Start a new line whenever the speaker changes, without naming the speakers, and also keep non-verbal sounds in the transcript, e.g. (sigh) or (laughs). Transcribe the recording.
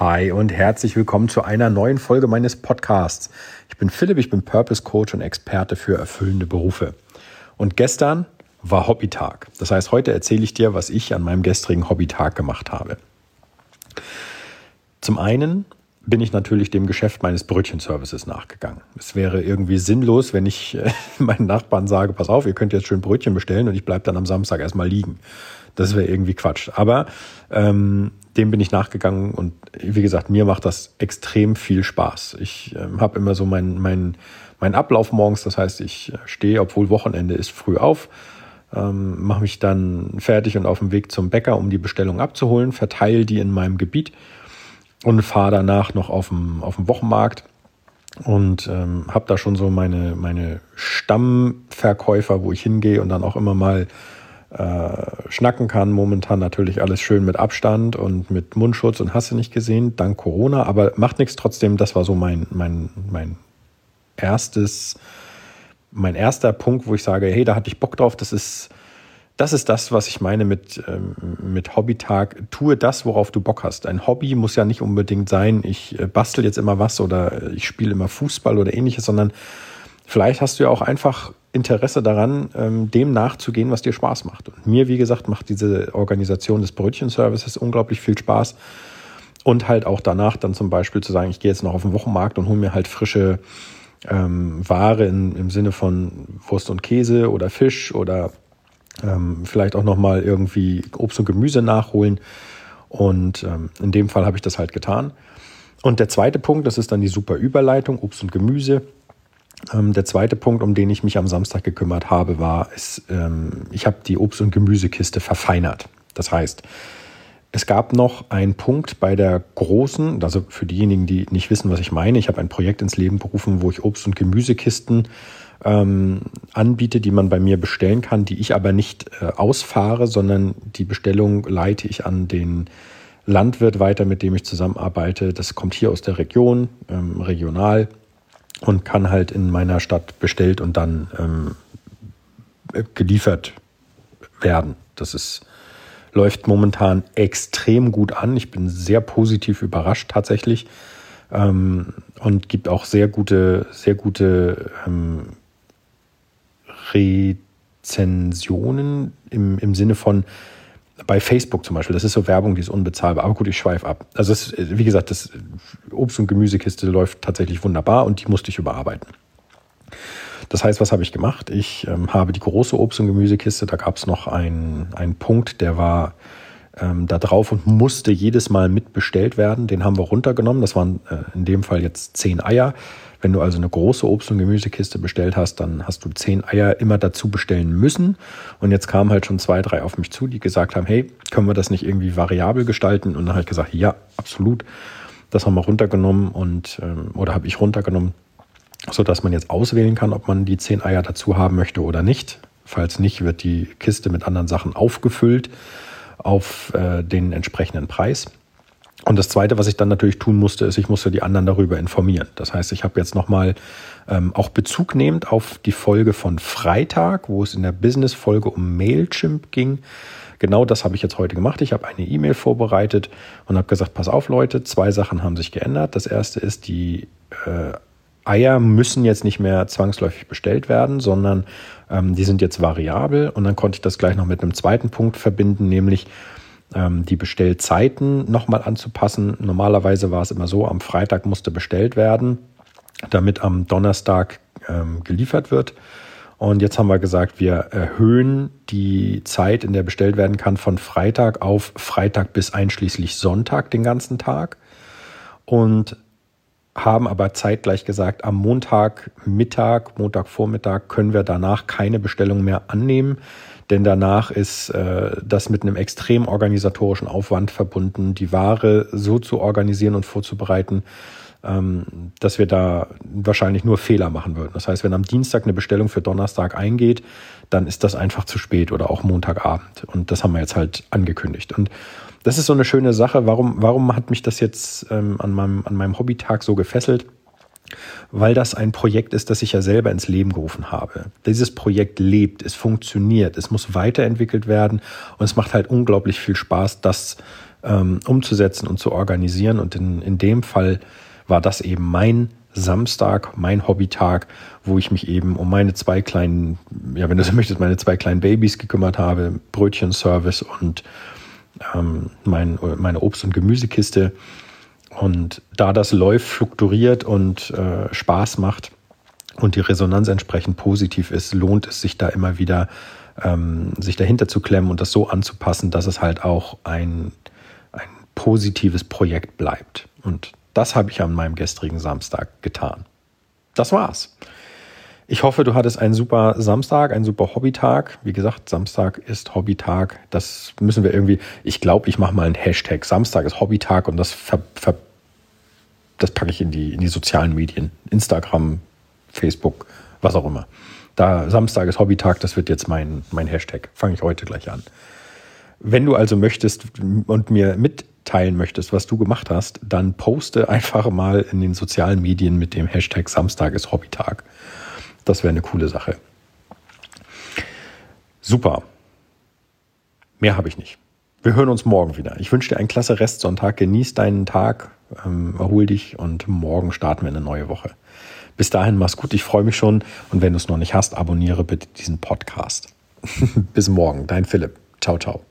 Hi und herzlich willkommen zu einer neuen Folge meines Podcasts. Ich bin Philipp, ich bin Purpose Coach und Experte für erfüllende Berufe. Und gestern war Hobbytag. Das heißt, heute erzähle ich dir, was ich an meinem gestrigen Hobbytag gemacht habe. Zum einen bin ich natürlich dem Geschäft meines Brötchenservices nachgegangen. Es wäre irgendwie sinnlos, wenn ich äh, (laughs) meinen Nachbarn sage, pass auf, ihr könnt jetzt schön Brötchen bestellen und ich bleibe dann am Samstag erstmal liegen. Das wäre irgendwie Quatsch. Aber ähm, dem bin ich nachgegangen und wie gesagt, mir macht das extrem viel Spaß. Ich ähm, habe immer so meinen mein, mein Ablauf morgens, das heißt, ich stehe, obwohl Wochenende ist, früh auf, ähm, mache mich dann fertig und auf dem Weg zum Bäcker, um die Bestellung abzuholen, verteile die in meinem Gebiet und fahre danach noch auf dem, auf dem Wochenmarkt und ähm, habe da schon so meine, meine Stammverkäufer, wo ich hingehe und dann auch immer mal äh, schnacken kann. Momentan natürlich alles schön mit Abstand und mit Mundschutz und hast du nicht gesehen, dank Corona, aber macht nichts trotzdem. Das war so mein, mein, mein erstes, mein erster Punkt, wo ich sage, hey, da hatte ich Bock drauf. Das ist, das ist das, was ich meine mit, ähm, mit Hobbytag. Tue das, worauf du Bock hast. Ein Hobby muss ja nicht unbedingt sein, ich äh, bastel jetzt immer was oder ich spiele immer Fußball oder ähnliches, sondern vielleicht hast du ja auch einfach Interesse daran, ähm, dem nachzugehen, was dir Spaß macht. Und mir, wie gesagt, macht diese Organisation des Brötchenservices unglaublich viel Spaß. Und halt auch danach dann zum Beispiel zu sagen, ich gehe jetzt noch auf den Wochenmarkt und hole mir halt frische ähm, Ware in, im Sinne von Wurst und Käse oder Fisch oder ähm, vielleicht auch nochmal irgendwie Obst und Gemüse nachholen. Und ähm, in dem Fall habe ich das halt getan. Und der zweite Punkt, das ist dann die super Überleitung, Obst und Gemüse. Ähm, der zweite Punkt, um den ich mich am Samstag gekümmert habe, war, ist, ähm, ich habe die Obst- und Gemüsekiste verfeinert. Das heißt, es gab noch einen Punkt bei der großen, also für diejenigen, die nicht wissen, was ich meine, ich habe ein Projekt ins Leben berufen, wo ich Obst- und Gemüsekisten ähm, anbiete, die man bei mir bestellen kann, die ich aber nicht äh, ausfahre, sondern die Bestellung leite ich an den Landwirt weiter, mit dem ich zusammenarbeite. Das kommt hier aus der Region, ähm, regional und kann halt in meiner Stadt bestellt und dann ähm, geliefert werden. Das ist, läuft momentan extrem gut an. Ich bin sehr positiv überrascht tatsächlich ähm, und gibt auch sehr gute, sehr gute ähm, Rezensionen im, im Sinne von, bei Facebook zum Beispiel, das ist so Werbung, die ist unbezahlbar. Aber gut, ich schweife ab. Also es, wie gesagt, das Obst- und Gemüsekiste läuft tatsächlich wunderbar und die musste ich überarbeiten. Das heißt, was habe ich gemacht? Ich ähm, habe die große Obst- und Gemüsekiste, da gab es noch einen, einen Punkt, der war ähm, da drauf und musste jedes Mal mitbestellt werden. Den haben wir runtergenommen. Das waren äh, in dem Fall jetzt zehn Eier. Wenn du also eine große Obst- und Gemüsekiste bestellt hast, dann hast du zehn Eier immer dazu bestellen müssen. Und jetzt kamen halt schon zwei, drei auf mich zu, die gesagt haben, hey, können wir das nicht irgendwie variabel gestalten? Und dann habe ich gesagt, ja, absolut. Das haben wir runtergenommen und ähm, oder habe ich runtergenommen, sodass man jetzt auswählen kann, ob man die zehn Eier dazu haben möchte oder nicht. Falls nicht, wird die Kiste mit anderen Sachen aufgefüllt auf äh, den entsprechenden Preis. Und das Zweite, was ich dann natürlich tun musste, ist, ich musste die anderen darüber informieren. Das heißt, ich habe jetzt nochmal ähm, auch Bezug nehmend auf die Folge von Freitag, wo es in der Business-Folge um Mailchimp ging. Genau das habe ich jetzt heute gemacht. Ich habe eine E-Mail vorbereitet und habe gesagt, pass auf Leute, zwei Sachen haben sich geändert. Das erste ist, die äh, Eier müssen jetzt nicht mehr zwangsläufig bestellt werden, sondern ähm, die sind jetzt variabel. Und dann konnte ich das gleich noch mit einem zweiten Punkt verbinden, nämlich die Bestellzeiten nochmal anzupassen. Normalerweise war es immer so, am Freitag musste bestellt werden, damit am Donnerstag ähm, geliefert wird. Und jetzt haben wir gesagt, wir erhöhen die Zeit, in der bestellt werden kann, von Freitag auf Freitag bis einschließlich Sonntag den ganzen Tag. Und haben aber zeitgleich gesagt, am Montagmittag, Montagvormittag können wir danach keine Bestellung mehr annehmen, denn danach ist äh, das mit einem extrem organisatorischen Aufwand verbunden, die Ware so zu organisieren und vorzubereiten, ähm, dass wir da wahrscheinlich nur Fehler machen würden. Das heißt, wenn am Dienstag eine Bestellung für Donnerstag eingeht, dann ist das einfach zu spät oder auch Montagabend. Und das haben wir jetzt halt angekündigt. Und das ist so eine schöne Sache. Warum, warum hat mich das jetzt ähm, an, meinem, an meinem Hobbytag so gefesselt? Weil das ein Projekt ist, das ich ja selber ins Leben gerufen habe. Dieses Projekt lebt, es funktioniert, es muss weiterentwickelt werden und es macht halt unglaublich viel Spaß, das ähm, umzusetzen und zu organisieren. Und in, in dem Fall war das eben mein Samstag, mein Hobbytag, wo ich mich eben um meine zwei kleinen, ja, wenn du so möchtest, meine zwei kleinen Babys gekümmert habe, Brötchenservice und ähm, mein, meine Obst- und Gemüsekiste. Und da das läuft, fluktuiert und äh, Spaß macht und die Resonanz entsprechend positiv ist, lohnt es sich da immer wieder, ähm, sich dahinter zu klemmen und das so anzupassen, dass es halt auch ein, ein positives Projekt bleibt. Und das habe ich an meinem gestrigen Samstag getan. Das war's. Ich hoffe, du hattest einen super Samstag, einen super Hobbytag. Wie gesagt, Samstag ist Hobbytag. Das müssen wir irgendwie, ich glaube, ich mache mal einen Hashtag. Samstag ist Hobbytag und das, ver, ver, das packe ich in die, in die sozialen Medien. Instagram, Facebook, was auch immer. Da Samstag ist Hobbytag, das wird jetzt mein, mein Hashtag. Fange ich heute gleich an. Wenn du also möchtest und mir mitteilen möchtest, was du gemacht hast, dann poste einfach mal in den sozialen Medien mit dem Hashtag Samstag ist Hobbytag. Das wäre eine coole Sache. Super. Mehr habe ich nicht. Wir hören uns morgen wieder. Ich wünsche dir einen klasse Restsonntag. Genieß deinen Tag, ähm, erhol dich und morgen starten wir eine neue Woche. Bis dahin, mach's gut. Ich freue mich schon. Und wenn du es noch nicht hast, abonniere bitte diesen Podcast. (laughs) Bis morgen. Dein Philipp. Ciao, ciao.